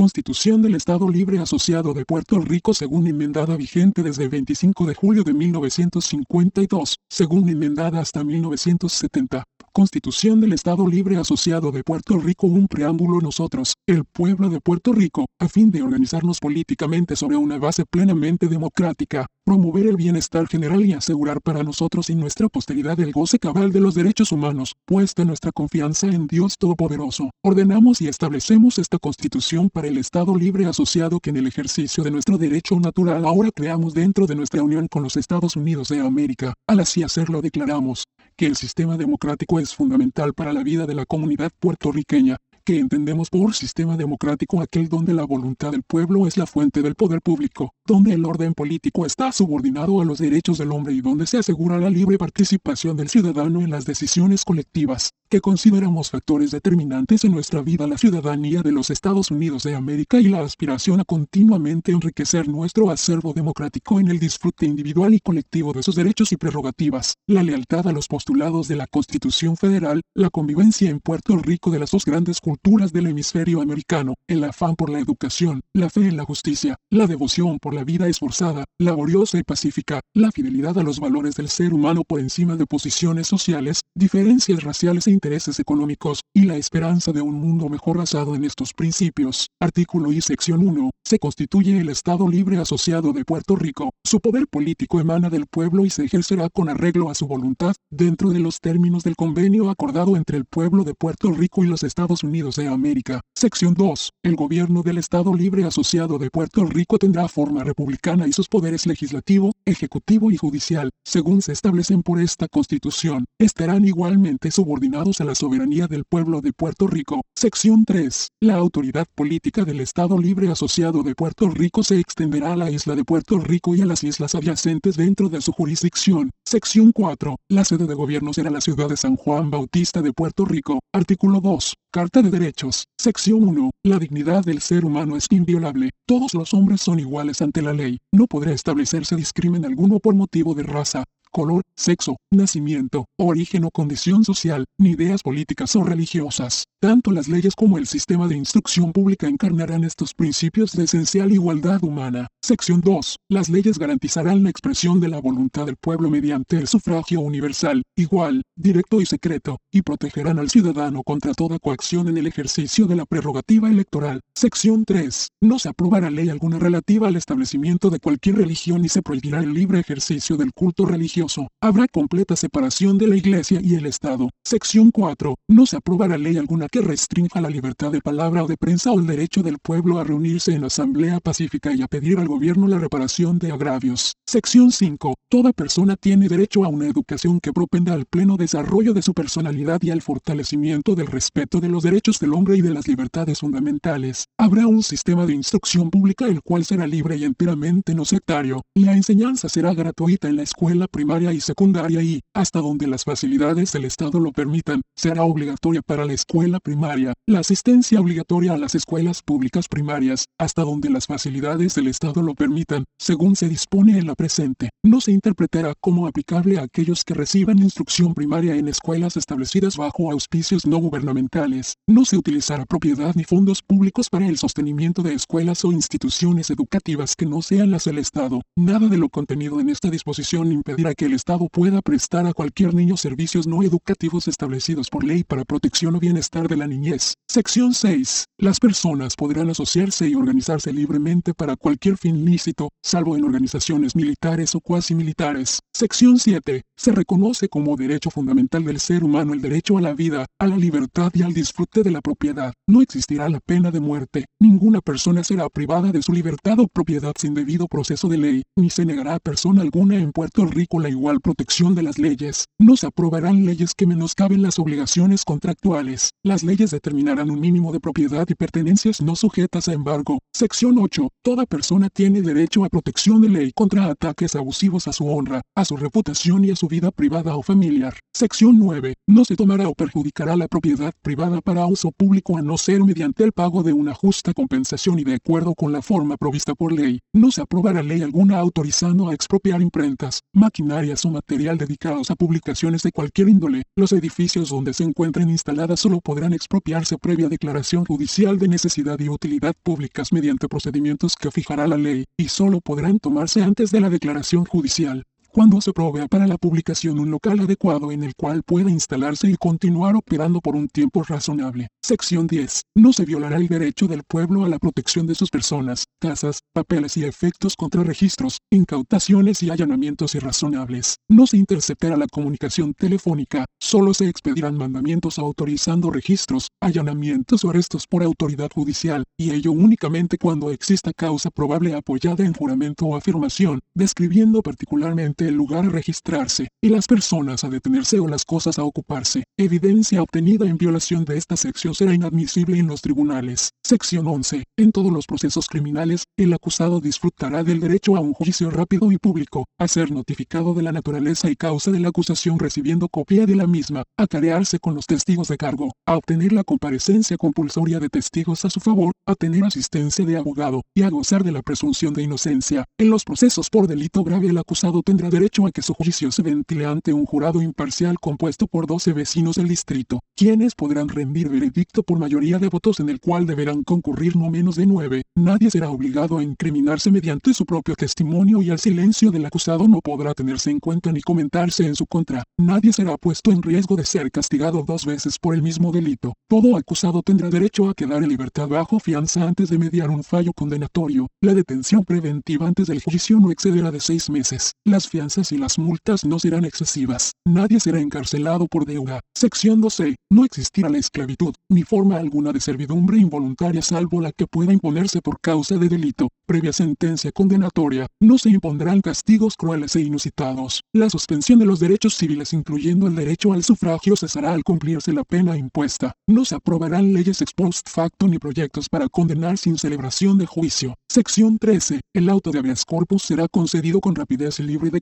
Constitución del Estado Libre Asociado de Puerto Rico según enmendada vigente desde el 25 de julio de 1952, según enmendada hasta 1970. Constitución del Estado Libre Asociado de Puerto Rico un preámbulo nosotros, el pueblo de Puerto Rico, a fin de organizarnos políticamente sobre una base plenamente democrática, promover el bienestar general y asegurar para nosotros y nuestra posteridad el goce cabal de los derechos humanos, puesta nuestra confianza en Dios Todopoderoso. Ordenamos y establecemos esta Constitución para el Estado Libre Asociado que en el ejercicio de nuestro derecho natural ahora creamos dentro de nuestra unión con los Estados Unidos de América. Al así hacerlo declaramos que el sistema democrático es fundamental para la vida de la comunidad puertorriqueña, que entendemos por sistema democrático aquel donde la voluntad del pueblo es la fuente del poder público, donde el orden político está subordinado a los derechos del hombre y donde se asegura la libre participación del ciudadano en las decisiones colectivas, que consideramos factores determinantes en nuestra vida. La ciudadanía de los Estados Unidos de América y la aspiración a continuamente enriquecer nuestro acervo democrático en el disfrute individual y colectivo de sus derechos y prerrogativas, la lealtad a los postulados de la Constitución Federal, la convivencia en Puerto Rico de las dos grandes culturas del hemisferio americano, el afán por la educación, la fe en la justicia, la devoción por la vida esforzada, laboriosa y pacífica, la fidelidad a los valores del ser humano por encima de posiciones sociales, diferencias raciales e intereses económicos, y la esperanza de un mundo mejor basado en estos principios. Artículo y sección 1. Se constituye el Estado Libre Asociado de Puerto Rico. Su poder político emana del pueblo y se ejercerá con arreglo a su voluntad, dentro de los términos del convenio acordado entre el pueblo de Puerto Rico y los Estados Unidos de América. Sección 2. El gobierno del Estado Libre Asociado de Puerto Rico tendrá forma republicana y sus poderes legislativo, ejecutivo y judicial, según se establecen por esta Constitución, estarán igualmente subordinados a la soberanía del pueblo de Puerto Rico. Sección 3. La autoridad política del Estado Libre Asociado de Puerto Rico se extenderá a la isla de Puerto Rico y a las islas adyacentes dentro de su jurisdicción. Sección 4. La sede de gobierno será la ciudad de San Juan Bautista de Puerto Rico. Artículo 2. Carta de Derechos. Sección 1. La dignidad del ser humano es inviolable. Todos los hombres son iguales ante la ley. No podrá establecerse discrimen alguno por motivo de raza, color, sexo, nacimiento, origen o condición social, ni ideas políticas o religiosas. Tanto las leyes como el sistema de instrucción pública encarnarán estos principios de esencial igualdad humana. Sección 2. Las leyes garantizarán la expresión de la voluntad del pueblo mediante el sufragio universal, igual, directo y secreto, y protegerán al ciudadano contra toda coacción en el ejercicio de la prerrogativa electoral. Sección 3. No se aprobará ley alguna relativa al establecimiento de cualquier religión y se prohibirá el libre ejercicio del culto religioso. Habrá completa separación de la Iglesia y el Estado. Sección 4. No se aprobará ley alguna que restrinja la libertad de palabra o de prensa o el derecho del pueblo a reunirse en asamblea pacífica y a pedir al gobierno la reparación de agravios. Sección 5. Toda persona tiene derecho a una educación que propenda al pleno desarrollo de su personalidad y al fortalecimiento del respeto de los derechos del hombre y de las libertades fundamentales. Habrá un sistema de instrucción pública el cual será libre y enteramente no sectario. La enseñanza será gratuita en la escuela primaria y secundaria y, hasta donde las facilidades del Estado lo permitan, será obligatoria para la escuela primaria. La asistencia obligatoria a las escuelas públicas primarias, hasta donde las facilidades del Estado lo permitan, según se dispone en la presente. No se interpretará como aplicable a aquellos que reciban instrucción primaria en escuelas establecidas bajo auspicios no gubernamentales. No se utilizará propiedad ni fondos públicos para el sostenimiento de escuelas o instituciones educativas que no sean las del Estado. Nada de lo contenido en esta disposición impedirá que el Estado pueda prestar a cualquier niño servicios no educativos establecidos por ley para protección o bienestar de la niñez. Sección 6. Las personas podrán asociarse y organizarse libremente para cualquier fin lícito, salvo en organizaciones militares o cuasi militares. Sección 7. Se reconoce como derecho fundamental del ser humano el derecho a la vida, a la libertad y al disfrute de la propiedad. No existirá la pena de muerte. Ninguna persona será privada de su libertad o propiedad sin debido proceso de ley, ni se negará a persona alguna en Puerto Rico la igual protección de las leyes. No se aprobarán leyes que menoscaben las obligaciones contractuales. Las leyes determinarán un mínimo de propiedad y pertenencias no sujetas a embargo. Sección 8. Toda persona tiene derecho a protección de ley contra ataques abusivos a su honra, a su reputación y a su vida privada o familiar. Sección 9. No se tomará o perjudicará la propiedad privada para uso público a no ser mediante el pago de una justa compensación y de acuerdo con la forma provista por ley. No se aprobará ley alguna autorizando a expropiar imprentas, maquinarias o material dedicados a publicaciones de cualquier índole. Los edificios donde se encuentren instaladas solo podrán expropiarse previa declaración judicial de necesidad y utilidad públicas mediante procedimientos que fijará la ley, y solo podrán tomarse antes de la declaración judicial cuando se provea para la publicación un local adecuado en el cual pueda instalarse y continuar operando por un tiempo razonable. Sección 10. No se violará el derecho del pueblo a la protección de sus personas, casas, papeles y efectos contra registros, incautaciones y allanamientos irrazonables. No se interceptará la comunicación telefónica, solo se expedirán mandamientos autorizando registros, allanamientos o arrestos por autoridad judicial, y ello únicamente cuando exista causa probable apoyada en juramento o afirmación, describiendo particularmente el lugar a registrarse, y las personas a detenerse o las cosas a ocuparse. Evidencia obtenida en violación de esta sección será inadmisible en los tribunales. Sección 11. En todos los procesos criminales, el acusado disfrutará del derecho a un juicio rápido y público, a ser notificado de la naturaleza y causa de la acusación recibiendo copia de la misma, a carearse con los testigos de cargo, a obtener la comparecencia compulsoria de testigos a su favor, a tener asistencia de abogado, y a gozar de la presunción de inocencia. En los procesos por delito grave el acusado tendrá derecho a que su juicio se ventile ante un jurado imparcial compuesto por 12 vecinos del distrito, quienes podrán rendir veredicto por mayoría de votos en el cual deberán concurrir no menos de nueve. Nadie será obligado a incriminarse mediante su propio testimonio y el silencio del acusado no podrá tenerse en cuenta ni comentarse en su contra. Nadie será puesto en riesgo de ser castigado dos veces por el mismo delito. Todo acusado tendrá derecho a quedar en libertad bajo fianza antes de mediar un fallo condenatorio. La detención preventiva antes del juicio no excederá de seis meses. Las y las multas no serán excesivas. Nadie será encarcelado por deuda. Sección 12. No existirá la esclavitud, ni forma alguna de servidumbre involuntaria salvo la que pueda imponerse por causa de delito. Previa sentencia condenatoria, no se impondrán castigos crueles e inusitados. La suspensión de los derechos civiles incluyendo el derecho al sufragio cesará al cumplirse la pena impuesta. No se aprobarán leyes ex post facto ni proyectos para condenar sin celebración de juicio. Sección 13. El auto de habeas corpus será concedido con rapidez y libre de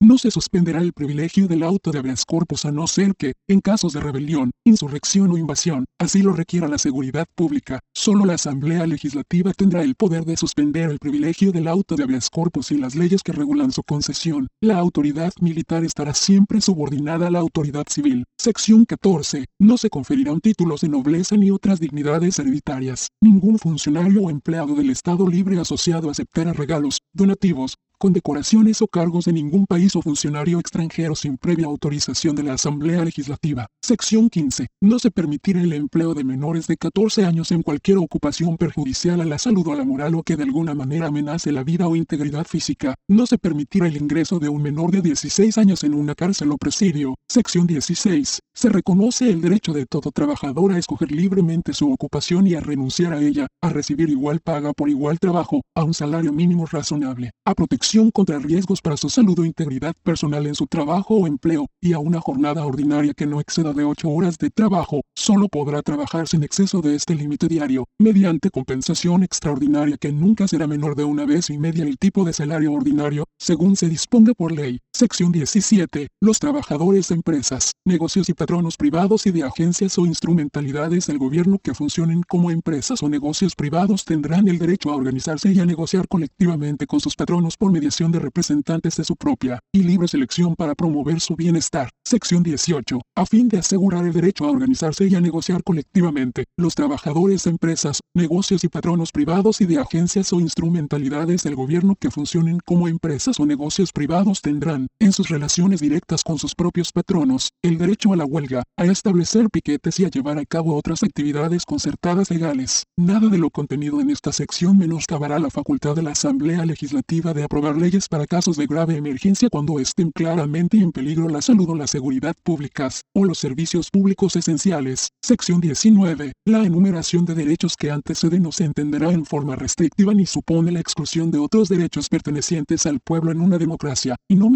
No se suspenderá el privilegio del auto de habeas corpus a no ser que, en casos de rebelión, insurrección o invasión, así lo requiera la seguridad pública, solo la Asamblea Legislativa tendrá el poder de suspender el privilegio del auto de habeas corpus y las leyes que regulan su concesión. La autoridad militar estará siempre subordinada a la autoridad civil. Sección 14. No se conferirán títulos de nobleza ni otras dignidades hereditarias. Ningún funcionario o empleado del Estado libre asociado aceptará regalos, donativos, condecoraciones o cargos de ningún país o funcionario extranjero sin previa autorización de la Asamblea Legislativa. Sección 15. No se permitirá el empleo de menores de 14 años en cualquier ocupación perjudicial a la salud o a la moral o que de alguna manera amenace la vida o integridad física. No se permitirá el ingreso de un menor de 16 años en una cárcel o presidio. Sección 16. Se reconoce el derecho de todo trabajador a escoger libremente su ocupación y a renunciar a ella, a recibir igual paga por igual trabajo, a un salario mínimo razonable, a protección contra riesgos para su salud o integridad personal en su trabajo o empleo, y a una jornada ordinaria que no exceda de 8 horas de trabajo, solo podrá trabajar sin exceso de este límite diario, mediante compensación extraordinaria que nunca será menor de una vez y media el tipo de salario ordinario, según se disponga por ley. Sección 17. Los trabajadores empresas, negocios y patronos privados y de agencias o instrumentalidades del gobierno que funcionen como empresas o negocios privados tendrán el derecho a organizarse y a negociar colectivamente con sus patronos por mediación de representantes de su propia y libre selección para promover su bienestar. Sección 18. A fin de asegurar el derecho a organizarse y a negociar colectivamente, los trabajadores empresas, negocios y patronos privados y de agencias o instrumentalidades del gobierno que funcionen como empresas o negocios privados tendrán, en sus relaciones directas con sus propios patronos, el derecho a la huelga, a establecer piquetes y a llevar a cabo otras actividades concertadas legales. Nada de lo contenido en esta sección menoscabará la facultad de la Asamblea Legislativa de aprobar leyes para casos de grave emergencia cuando estén claramente en peligro la salud o la seguridad públicas, o los servicios públicos esenciales. Sección 19. La enumeración de derechos que anteceden no se entenderá en forma restrictiva ni supone la exclusión de otros derechos pertenecientes al pueblo en una democracia, y no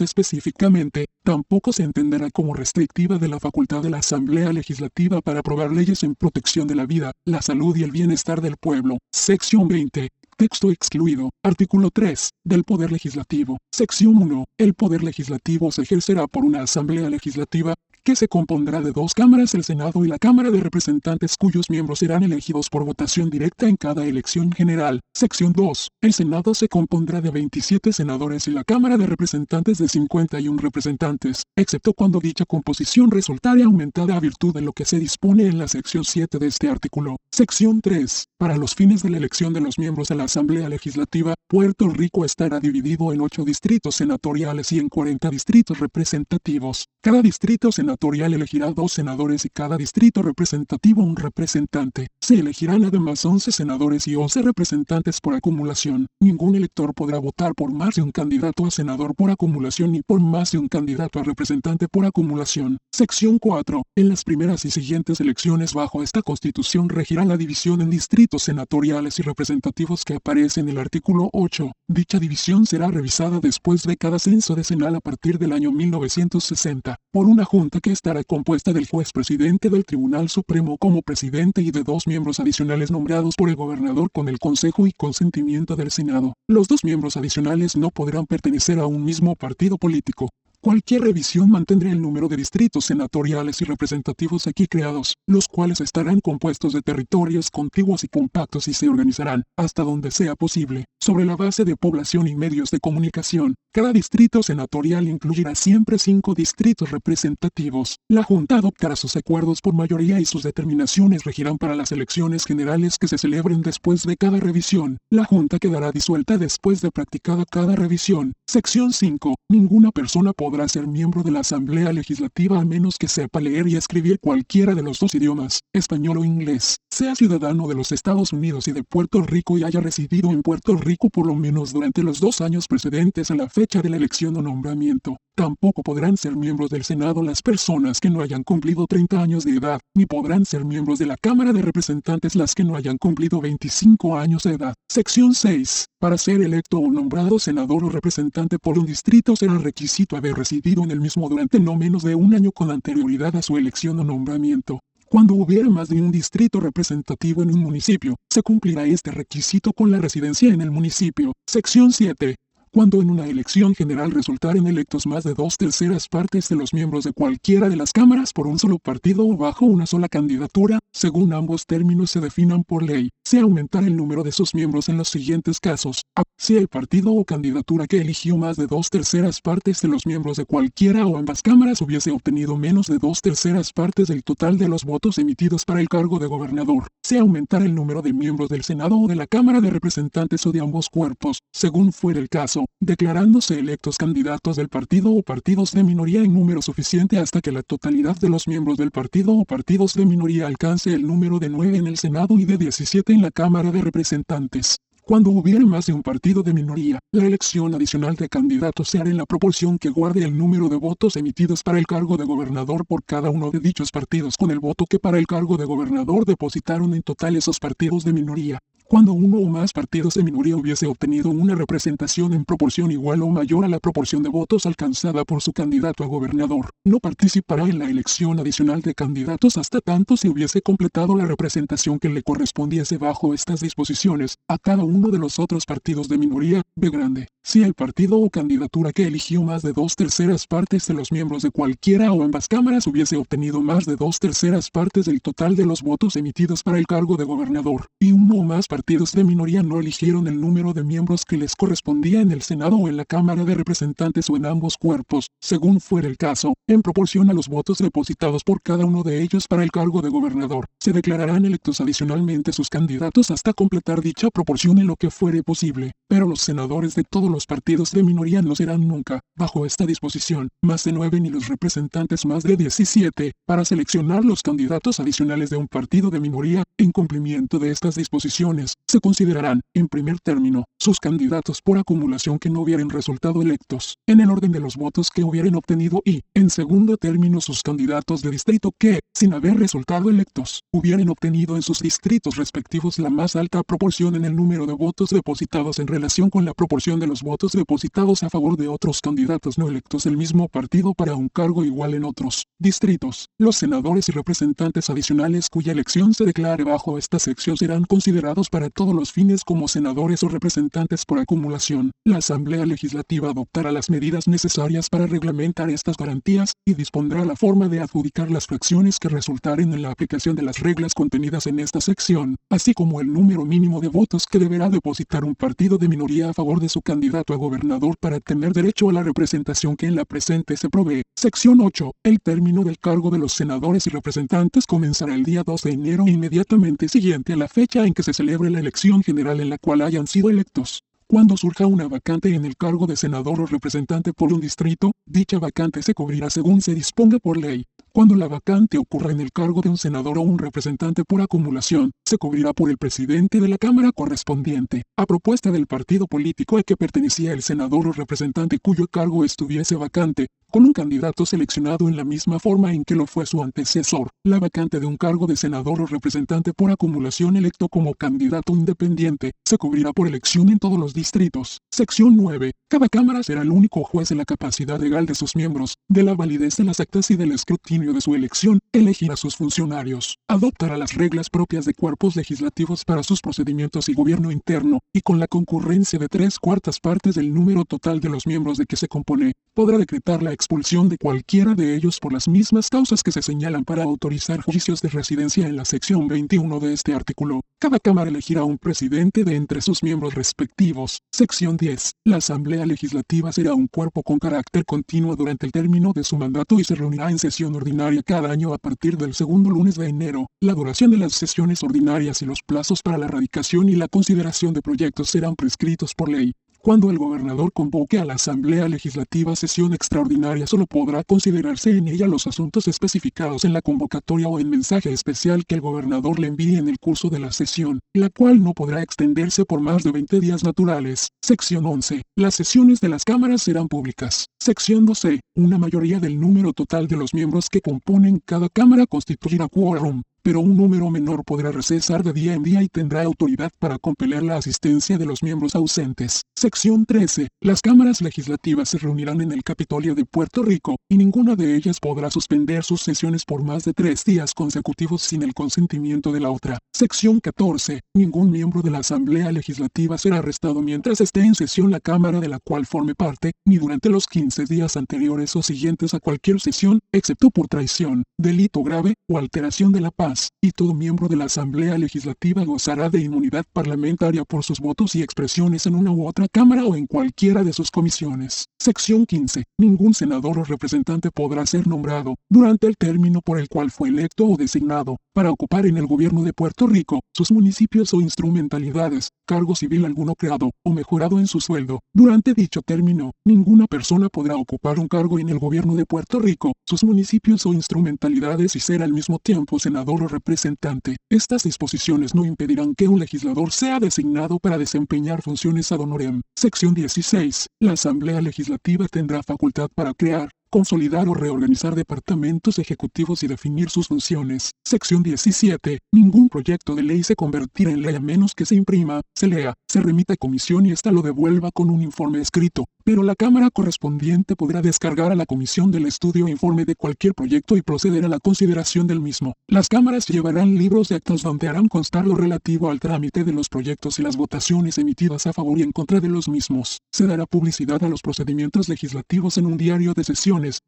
específicamente, tampoco se entenderá como restrictiva de la facultad de la Asamblea Legislativa para aprobar leyes en protección de la vida, la salud y el bienestar del pueblo. Sección 20 Texto excluido. Artículo 3. Del Poder Legislativo. Sección 1. El Poder Legislativo se ejercerá por una Asamblea Legislativa, que se compondrá de dos cámaras, el Senado y la Cámara de Representantes, cuyos miembros serán elegidos por votación directa en cada elección general. Sección 2. El Senado se compondrá de 27 senadores y la Cámara de Representantes de 51 representantes, excepto cuando dicha composición resultare aumentada a virtud de lo que se dispone en la sección 7 de este artículo. Sección 3. Para los fines de la elección de los miembros de la Asamblea Legislativa, Puerto Rico estará dividido en 8 distritos senatoriales y en 40 distritos representativos. Cada distrito senatorial elegirá dos senadores y cada distrito representativo un representante. Se elegirán además 11 senadores y 11 representantes por acumulación. Ningún elector podrá votar por más de un candidato a senador por acumulación ni por más de un candidato a representante por acumulación. Sección 4. En las primeras y siguientes elecciones bajo esta constitución regirá la división en distritos senatoriales y representativos que aparece en el artículo 8. Dicha división será revisada después de cada censo decenal a partir del año 1960, por una junta que estará compuesta del juez presidente del Tribunal Supremo como presidente y de dos miembros adicionales nombrados por el gobernador con el consejo y consentimiento del Senado. Los dos miembros adicionales no podrán pertenecer a un mismo partido político. Cualquier revisión mantendrá el número de distritos senatoriales y representativos aquí creados, los cuales estarán compuestos de territorios contiguos y compactos y se organizarán, hasta donde sea posible, sobre la base de población y medios de comunicación. Cada distrito senatorial incluirá siempre cinco distritos representativos. La Junta adoptará sus acuerdos por mayoría y sus determinaciones regirán para las elecciones generales que se celebren después de cada revisión. La Junta quedará disuelta después de practicada cada revisión. Sección 5. Ninguna persona podrá podrá ser miembro de la Asamblea Legislativa a menos que sepa leer y escribir cualquiera de los dos idiomas, español o inglés, sea ciudadano de los Estados Unidos y de Puerto Rico y haya residido en Puerto Rico por lo menos durante los dos años precedentes a la fecha de la elección o nombramiento. Tampoco podrán ser miembros del Senado las personas que no hayan cumplido 30 años de edad, ni podrán ser miembros de la Cámara de Representantes las que no hayan cumplido 25 años de edad. Sección 6. Para ser electo o nombrado senador o representante por un distrito será requisito haber residido en el mismo durante no menos de un año con anterioridad a su elección o nombramiento. Cuando hubiera más de un distrito representativo en un municipio, se cumplirá este requisito con la residencia en el municipio. Sección 7. Cuando en una elección general resultaren electos más de dos terceras partes de los miembros de cualquiera de las cámaras por un solo partido o bajo una sola candidatura, según ambos términos se definan por ley, se aumentará el número de sus miembros en los siguientes casos. A. Si el partido o candidatura que eligió más de dos terceras partes de los miembros de cualquiera o ambas cámaras hubiese obtenido menos de dos terceras partes del total de los votos emitidos para el cargo de gobernador, se aumentará el número de miembros del Senado o de la Cámara de Representantes o de ambos cuerpos, según fuera el caso declarándose electos candidatos del partido o partidos de minoría en número suficiente hasta que la totalidad de los miembros del partido o partidos de minoría alcance el número de 9 en el Senado y de 17 en la Cámara de Representantes. Cuando hubiere más de un partido de minoría, la elección adicional de candidatos se hará en la proporción que guarde el número de votos emitidos para el cargo de gobernador por cada uno de dichos partidos con el voto que para el cargo de gobernador depositaron en total esos partidos de minoría. Cuando uno o más partidos de minoría hubiese obtenido una representación en proporción igual o mayor a la proporción de votos alcanzada por su candidato a gobernador, no participará en la elección adicional de candidatos hasta tanto se hubiese completado la representación que le correspondiese bajo estas disposiciones a cada uno de los otros partidos de minoría, B grande. Si el partido o candidatura que eligió más de dos terceras partes de los miembros de cualquiera o ambas cámaras hubiese obtenido más de dos terceras partes del total de los votos emitidos para el cargo de gobernador, y uno o más partidos de minoría no eligieron el número de miembros que les correspondía en el Senado o en la Cámara de Representantes o en ambos cuerpos, según fuera el caso, en proporción a los votos depositados por cada uno de ellos para el cargo de gobernador, se declararán electos adicionalmente sus candidatos hasta completar dicha proporción en lo que fuere posible, pero los senadores de todos los partidos de minoría no serán nunca, bajo esta disposición, más de nueve ni los representantes más de 17, para seleccionar los candidatos adicionales de un partido de minoría, en cumplimiento de estas disposiciones, se considerarán, en primer término, sus candidatos por acumulación que no hubieran resultado electos, en el orden de los votos que hubieran obtenido y, en segundo término, sus candidatos de distrito que, sin haber resultado electos, hubieran obtenido en sus distritos respectivos la más alta proporción en el número de votos depositados en relación con la proporción de los votos depositados a favor de otros candidatos no electos del mismo partido para un cargo igual en otros distritos. Los senadores y representantes adicionales cuya elección se declare bajo esta sección serán considerados para para todos los fines como senadores o representantes por acumulación. La Asamblea Legislativa adoptará las medidas necesarias para reglamentar estas garantías y dispondrá la forma de adjudicar las fracciones que resultaren en la aplicación de las reglas contenidas en esta sección, así como el número mínimo de votos que deberá depositar un partido de minoría a favor de su candidato a gobernador para tener derecho a la representación que en la presente se provee. Sección 8. El término del cargo de los senadores y representantes comenzará el día 2 de enero inmediatamente siguiente a la fecha en que se celebre la elección general en la cual hayan sido electos. Cuando surja una vacante en el cargo de senador o representante por un distrito, dicha vacante se cubrirá según se disponga por ley. Cuando la vacante ocurra en el cargo de un senador o un representante por acumulación, se cubrirá por el presidente de la Cámara correspondiente, a propuesta del partido político al que pertenecía el senador o representante cuyo cargo estuviese vacante, con un candidato seleccionado en la misma forma en que lo fue su antecesor. La vacante de un cargo de senador o representante por acumulación electo como candidato independiente se cubrirá por elección en todos los distritos. Sección 9. Cada Cámara será el único juez en la capacidad legal de sus miembros, de la validez de las actas y del escrutinio de su elección, elegirá sus funcionarios, adoptará las reglas propias de cuerpos legislativos para sus procedimientos y gobierno interno, y con la concurrencia de tres cuartas partes del número total de los miembros de que se compone, podrá decretar la expulsión de cualquiera de ellos por las mismas causas que se señalan para autorizar juicios de residencia en la sección 21 de este artículo. Cada Cámara elegirá un presidente de entre sus miembros respectivos. Sección 10. La Asamblea Legislativa será un cuerpo con carácter continuo durante el término de su mandato y se reunirá en sesión ordinaria cada año a partir del segundo lunes de enero. La duración de las sesiones ordinarias y los plazos para la radicación y la consideración de proyectos serán prescritos por ley. Cuando el gobernador convoque a la Asamblea Legislativa sesión extraordinaria solo podrá considerarse en ella los asuntos especificados en la convocatoria o en mensaje especial que el gobernador le envíe en el curso de la sesión, la cual no podrá extenderse por más de 20 días naturales. Sección 11. Las sesiones de las cámaras serán públicas. Sección 12. Una mayoría del número total de los miembros que componen cada cámara constituirá quórum pero un número menor podrá recesar de día en día y tendrá autoridad para compeler la asistencia de los miembros ausentes. Sección 13. Las cámaras legislativas se reunirán en el Capitolio de Puerto Rico, y ninguna de ellas podrá suspender sus sesiones por más de tres días consecutivos sin el consentimiento de la otra. Sección 14. Ningún miembro de la Asamblea Legislativa será arrestado mientras esté en sesión la Cámara de la cual forme parte, ni durante los 15 días anteriores o siguientes a cualquier sesión, excepto por traición, delito grave o alteración de la paz y todo miembro de la Asamblea Legislativa gozará de inmunidad parlamentaria por sus votos y expresiones en una u otra Cámara o en cualquiera de sus comisiones. Sección 15. Ningún senador o representante podrá ser nombrado, durante el término por el cual fue electo o designado, para ocupar en el gobierno de Puerto Rico, sus municipios o instrumentalidades, cargo civil alguno creado o mejorado en su sueldo. Durante dicho término, ninguna persona podrá ocupar un cargo en el gobierno de Puerto Rico, sus municipios o instrumentalidades y ser al mismo tiempo senador representante. Estas disposiciones no impedirán que un legislador sea designado para desempeñar funciones ad honorem. Sección 16. La Asamblea Legislativa tendrá facultad para crear, consolidar o reorganizar departamentos ejecutivos y definir sus funciones. Sección 17. Ningún proyecto de ley se convertirá en ley a menos que se imprima, se lea, se remita a comisión y ésta lo devuelva con un informe escrito, pero la Cámara correspondiente podrá descargar a la comisión del estudio informe de cualquier proyecto y proceder a la consideración del mismo. Las cámaras llevarán libros de actas donde harán constar lo relativo al trámite de los proyectos y las votaciones emitidas a favor y en contra de los mismos. Se dará publicidad a los procedimientos legislativos en un diario de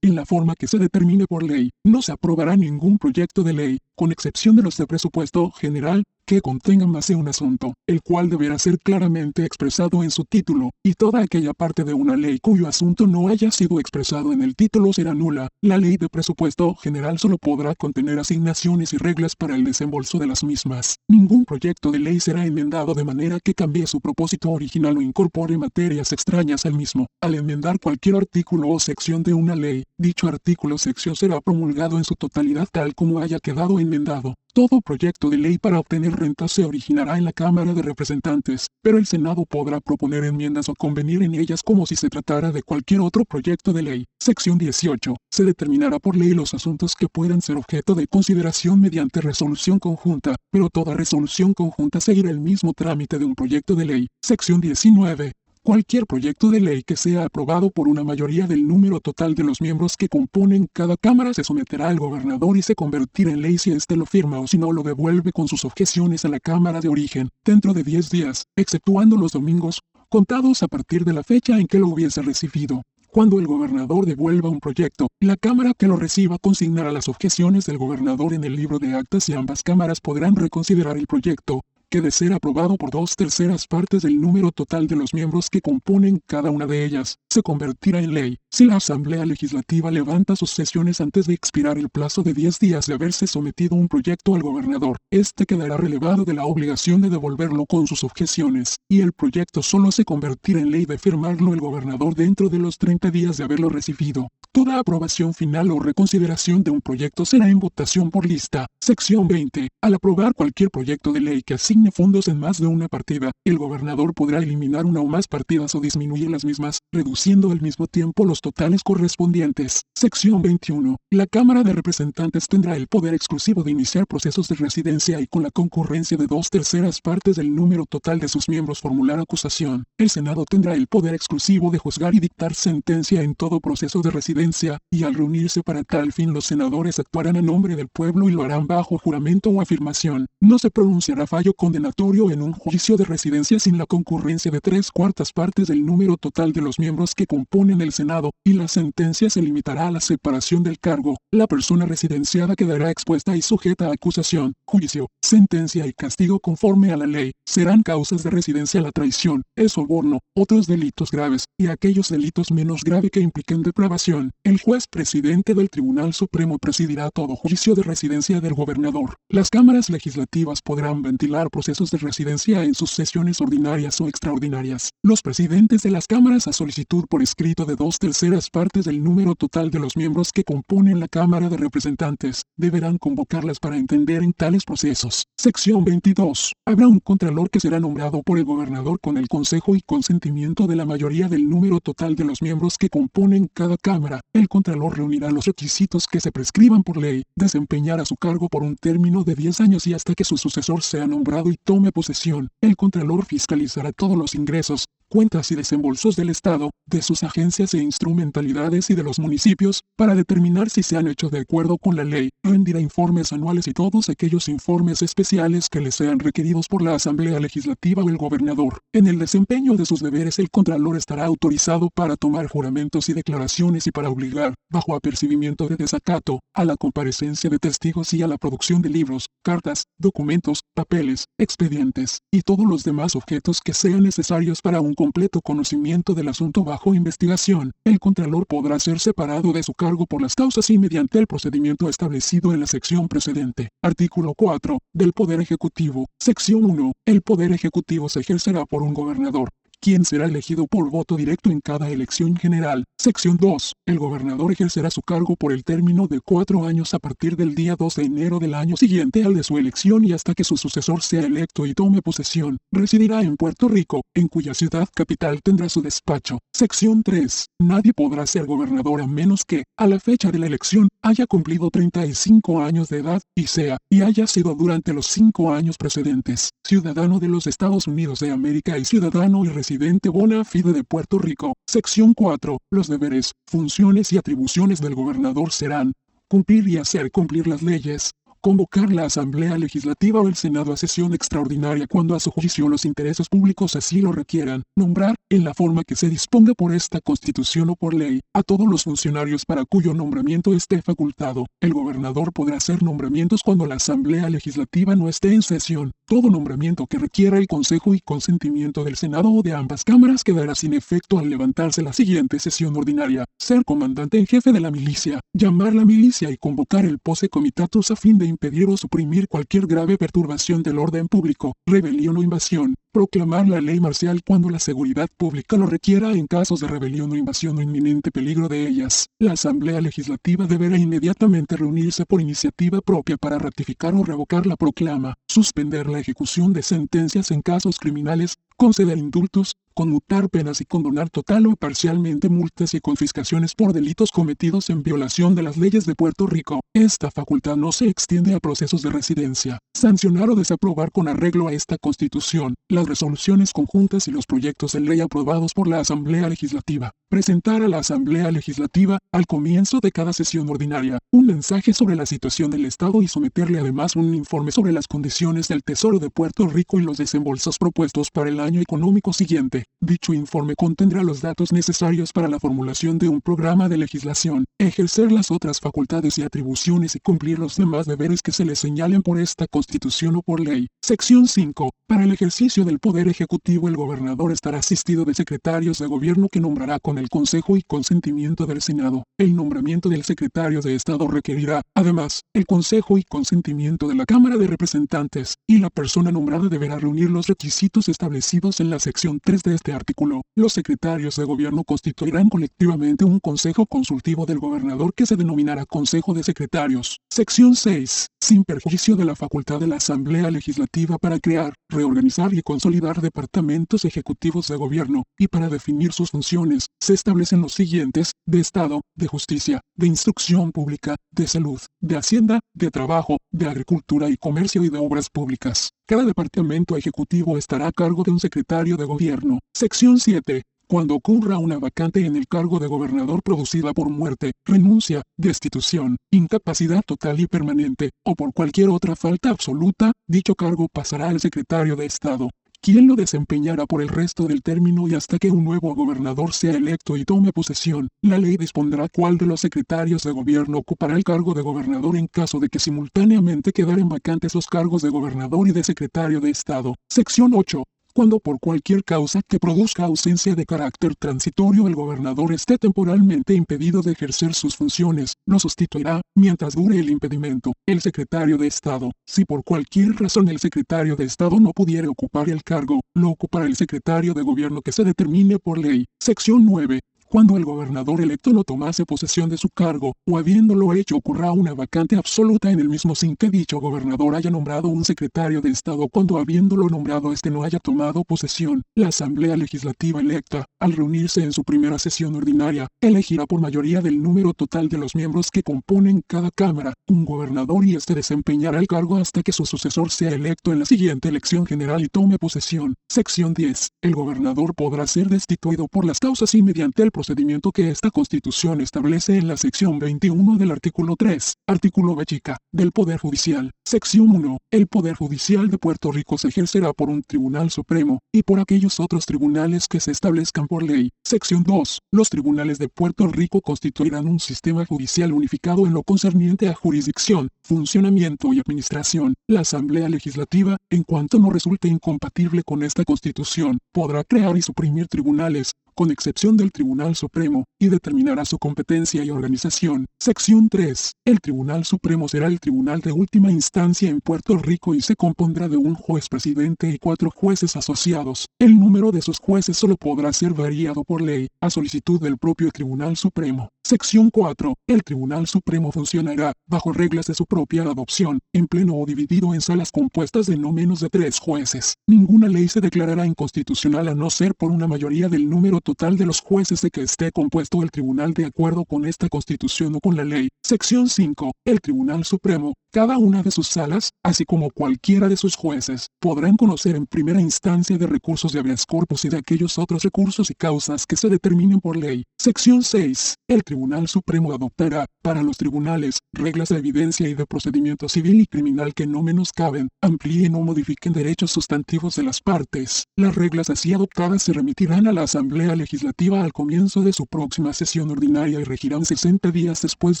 en la forma que se determine por ley. No se aprobará ningún proyecto de ley, con excepción de los de presupuesto general, que contengan más de un asunto, el cual deberá ser claramente expresado en su título, y toda aquella parte de una ley cuyo asunto no haya sido expresado en el título será nula. La ley de presupuesto general solo podrá contener asignaciones y reglas para el desembolso de las mismas. Ningún proyecto de ley será enmendado de manera que cambie su propósito original o incorpore materias extrañas al mismo. Al enmendar cualquier artículo o sección de una ley, dicho artículo o sección será promulgado en su totalidad tal como haya quedado enmendado. Todo proyecto de ley para obtener renta se originará en la Cámara de Representantes, pero el Senado podrá proponer enmiendas o convenir en ellas como si se tratara de cualquier otro proyecto de ley. Sección 18. Se determinará por ley los asuntos que puedan ser objeto de consideración mediante resolución conjunta, pero toda resolución conjunta seguirá el mismo trámite de un proyecto de ley. Sección 19 Cualquier proyecto de ley que sea aprobado por una mayoría del número total de los miembros que componen cada Cámara se someterá al gobernador y se convertirá en ley si éste lo firma o si no lo devuelve con sus objeciones a la Cámara de origen, dentro de 10 días, exceptuando los domingos, contados a partir de la fecha en que lo hubiese recibido. Cuando el gobernador devuelva un proyecto, la Cámara que lo reciba consignará las objeciones del gobernador en el libro de actas y ambas cámaras podrán reconsiderar el proyecto, que de ser aprobado por dos terceras partes del número total de los miembros que componen cada una de ellas, se convertirá en ley. Si la Asamblea Legislativa levanta sus sesiones antes de expirar el plazo de 10 días de haberse sometido un proyecto al gobernador, este quedará relevado de la obligación de devolverlo con sus objeciones, y el proyecto solo se convertirá en ley de firmarlo el gobernador dentro de los 30 días de haberlo recibido. Toda aprobación final o reconsideración de un proyecto será en votación por lista. Sección 20. Al aprobar cualquier proyecto de ley que asigne fondos en más de una partida, el gobernador podrá eliminar una o más partidas o disminuir las mismas, reduciendo al mismo tiempo los totales correspondientes. Sección 21. La Cámara de Representantes tendrá el poder exclusivo de iniciar procesos de residencia y con la concurrencia de dos terceras partes del número total de sus miembros formular acusación. El Senado tendrá el poder exclusivo de juzgar y dictar sentencia en todo proceso de residencia y al reunirse para tal fin los senadores actuarán a nombre del pueblo y lo harán bajo juramento o afirmación. No se pronunciará fallo condenatorio en un juicio de residencia sin la concurrencia de tres cuartas partes del número total de los miembros que componen el Senado, y la sentencia se limitará a la separación del cargo. La persona residenciada quedará expuesta y sujeta a acusación, juicio, sentencia y castigo conforme a la ley. Serán causas de residencia la traición, el soborno, otros delitos graves, y aquellos delitos menos graves que impliquen depravación. El juez presidente del Tribunal Supremo presidirá todo juicio de residencia del gobernador. Las cámaras legislativas podrán ventilar procesos de residencia en sus sesiones ordinarias o extraordinarias. Los presidentes de las cámaras a solicitud por escrito de dos terceras partes del número total de los miembros que componen la Cámara de Representantes deberán convocarlas para entender en tales procesos. Sección 22. Habrá un contralor que será nombrado por el gobernador con el consejo y consentimiento de la mayoría del número total de los miembros que componen cada Cámara el Contralor reunirá los requisitos que se prescriban por ley, desempeñará su cargo por un término de 10 años y hasta que su sucesor sea nombrado y tome posesión. El Contralor fiscalizará todos los ingresos, cuentas y desembolsos del Estado, de sus agencias e instrumentalidades y de los municipios, para determinar si se han hecho de acuerdo con la ley, rendirá informes anuales y todos aquellos informes especiales que le sean requeridos por la Asamblea Legislativa o el gobernador. En el desempeño de sus deberes el Contralor estará autorizado para tomar juramentos y declaraciones y para obligar, bajo apercibimiento de desacato, a la comparecencia de testigos y a la producción de libros, cartas, documentos, papeles, expedientes, y todos los demás objetos que sean necesarios para un completo conocimiento del asunto bajo investigación, el Contralor podrá ser separado de su cargo por las causas y mediante el procedimiento establecido en la sección precedente. Artículo 4. Del Poder Ejecutivo. Sección 1. El Poder Ejecutivo se ejercerá por un gobernador, quien será elegido por voto directo en cada elección general. Sección 2. El gobernador ejercerá su cargo por el término de cuatro años a partir del día 2 de enero del año siguiente al de su elección y hasta que su sucesor sea electo y tome posesión. Residirá en Puerto Rico, en cuya ciudad capital tendrá su despacho. Sección 3. Nadie podrá ser gobernador a menos que, a la fecha de la elección, haya cumplido 35 años de edad y sea, y haya sido durante los cinco años precedentes, ciudadano de los Estados Unidos de América y ciudadano y residente bona fide de Puerto Rico. Sección 4. Los deberes, funciones y atribuciones del gobernador serán cumplir y hacer cumplir las leyes, convocar la Asamblea Legislativa o el Senado a sesión extraordinaria cuando a su juicio los intereses públicos así lo requieran, nombrar, en la forma que se disponga por esta Constitución o por ley, a todos los funcionarios para cuyo nombramiento esté facultado. El gobernador podrá hacer nombramientos cuando la Asamblea Legislativa no esté en sesión. Todo nombramiento que requiera el consejo y consentimiento del Senado o de ambas cámaras quedará sin efecto al levantarse la siguiente sesión ordinaria. Ser comandante en jefe de la milicia, llamar la milicia y convocar el pose comitatus a fin de impedir o suprimir cualquier grave perturbación del orden público, rebelión o invasión, proclamar la ley marcial cuando la seguridad pública lo requiera en casos de rebelión o invasión o inminente peligro de ellas. La Asamblea Legislativa deberá inmediatamente reunirse por iniciativa propia para ratificar o revocar la proclama, suspender la ejecución de sentencias en casos criminales, conceder indultos, conmutar penas y condonar total o parcialmente multas y confiscaciones por delitos cometidos en violación de las leyes de Puerto Rico. Esta facultad no se extiende a procesos de residencia. Sancionar o desaprobar con arreglo a esta Constitución resoluciones conjuntas y los proyectos de ley aprobados por la Asamblea Legislativa. Presentar a la Asamblea Legislativa, al comienzo de cada sesión ordinaria, un mensaje sobre la situación del Estado y someterle además un informe sobre las condiciones del Tesoro de Puerto Rico y los desembolsos propuestos para el año económico siguiente. Dicho informe contendrá los datos necesarios para la formulación de un programa de legislación, ejercer las otras facultades y atribuciones y cumplir los demás deberes que se le señalen por esta Constitución o por ley. Sección 5. Para el ejercicio del Poder Ejecutivo el gobernador estará asistido de secretarios de gobierno que nombrará con el Consejo y consentimiento del Senado. El nombramiento del secretario de Estado requerirá, además, el Consejo y consentimiento de la Cámara de Representantes, y la persona nombrada deberá reunir los requisitos establecidos en la sección 3 de este artículo. Los secretarios de gobierno constituirán colectivamente un consejo consultivo del gobernador que se denominará Consejo de Secretarios. Sección 6. Sin perjuicio de la facultad de la Asamblea Legislativa para crear, reorganizar y consolidar departamentos ejecutivos de gobierno, y para definir sus funciones, se establecen los siguientes, de Estado, de Justicia, de Instrucción Pública, de Salud, de Hacienda, de Trabajo, de Agricultura y Comercio y de Obras Públicas. Cada departamento ejecutivo estará a cargo de un secretario de gobierno. Sección 7 cuando ocurra una vacante en el cargo de gobernador producida por muerte, renuncia, destitución, incapacidad total y permanente, o por cualquier otra falta absoluta, dicho cargo pasará al secretario de Estado quien lo desempeñará por el resto del término y hasta que un nuevo gobernador sea electo y tome posesión. La ley dispondrá cuál de los secretarios de gobierno ocupará el cargo de gobernador en caso de que simultáneamente quedaren vacantes los cargos de gobernador y de secretario de Estado. Sección 8 cuando por cualquier causa que produzca ausencia de carácter transitorio el gobernador esté temporalmente impedido de ejercer sus funciones, lo sustituirá, mientras dure el impedimento, el secretario de Estado. Si por cualquier razón el secretario de Estado no pudiera ocupar el cargo, lo ocupará el secretario de gobierno que se determine por ley. Sección 9 cuando el gobernador electo no tomase posesión de su cargo, o habiéndolo hecho ocurra una vacante absoluta en el mismo sin que dicho gobernador haya nombrado un secretario de Estado cuando habiéndolo nombrado este no haya tomado posesión, la Asamblea Legislativa electa, al reunirse en su primera sesión ordinaria, elegirá por mayoría del número total de los miembros que componen cada Cámara, un gobernador y este desempeñará el cargo hasta que su sucesor sea electo en la siguiente elección general y tome posesión. Sección 10. El gobernador podrá ser destituido por las causas y mediante el procedimiento que esta Constitución establece en la sección 21 del artículo 3, artículo B chica, del Poder Judicial. Sección 1. El Poder Judicial de Puerto Rico se ejercerá por un Tribunal Supremo, y por aquellos otros tribunales que se establezcan por ley. Sección 2. Los tribunales de Puerto Rico constituirán un sistema judicial unificado en lo concerniente a jurisdicción, funcionamiento y administración. La Asamblea Legislativa, en cuanto no resulte incompatible con esta Constitución, podrá crear y suprimir tribunales, con excepción del Tribunal Supremo, y determinará su competencia y organización. Sección 3. El Tribunal Supremo será el tribunal de última instancia en Puerto Rico y se compondrá de un juez presidente y cuatro jueces asociados. El número de sus jueces solo podrá ser variado por ley, a solicitud del propio Tribunal Supremo. Sección 4. El Tribunal Supremo funcionará, bajo reglas de su propia adopción, en pleno o dividido en salas compuestas de no menos de tres jueces. Ninguna ley se declarará inconstitucional a no ser por una mayoría del número total de los jueces de que esté compuesto el tribunal de acuerdo con esta constitución o con la ley. Sección 5. El Tribunal Supremo, cada una de sus salas, así como cualquiera de sus jueces, podrán conocer en primera instancia de recursos de habeas corpus y de aquellos otros recursos y causas que se determinen por ley. Sección 6. El Tribunal Supremo adoptará, para los tribunales, reglas de evidencia y de procedimiento civil y criminal que no menoscaben, amplíen o modifiquen derechos sustantivos de las partes. Las reglas así adoptadas se remitirán a la Asamblea Legislativa al comienzo de su próxima sesión ordinaria y regirán 60 días después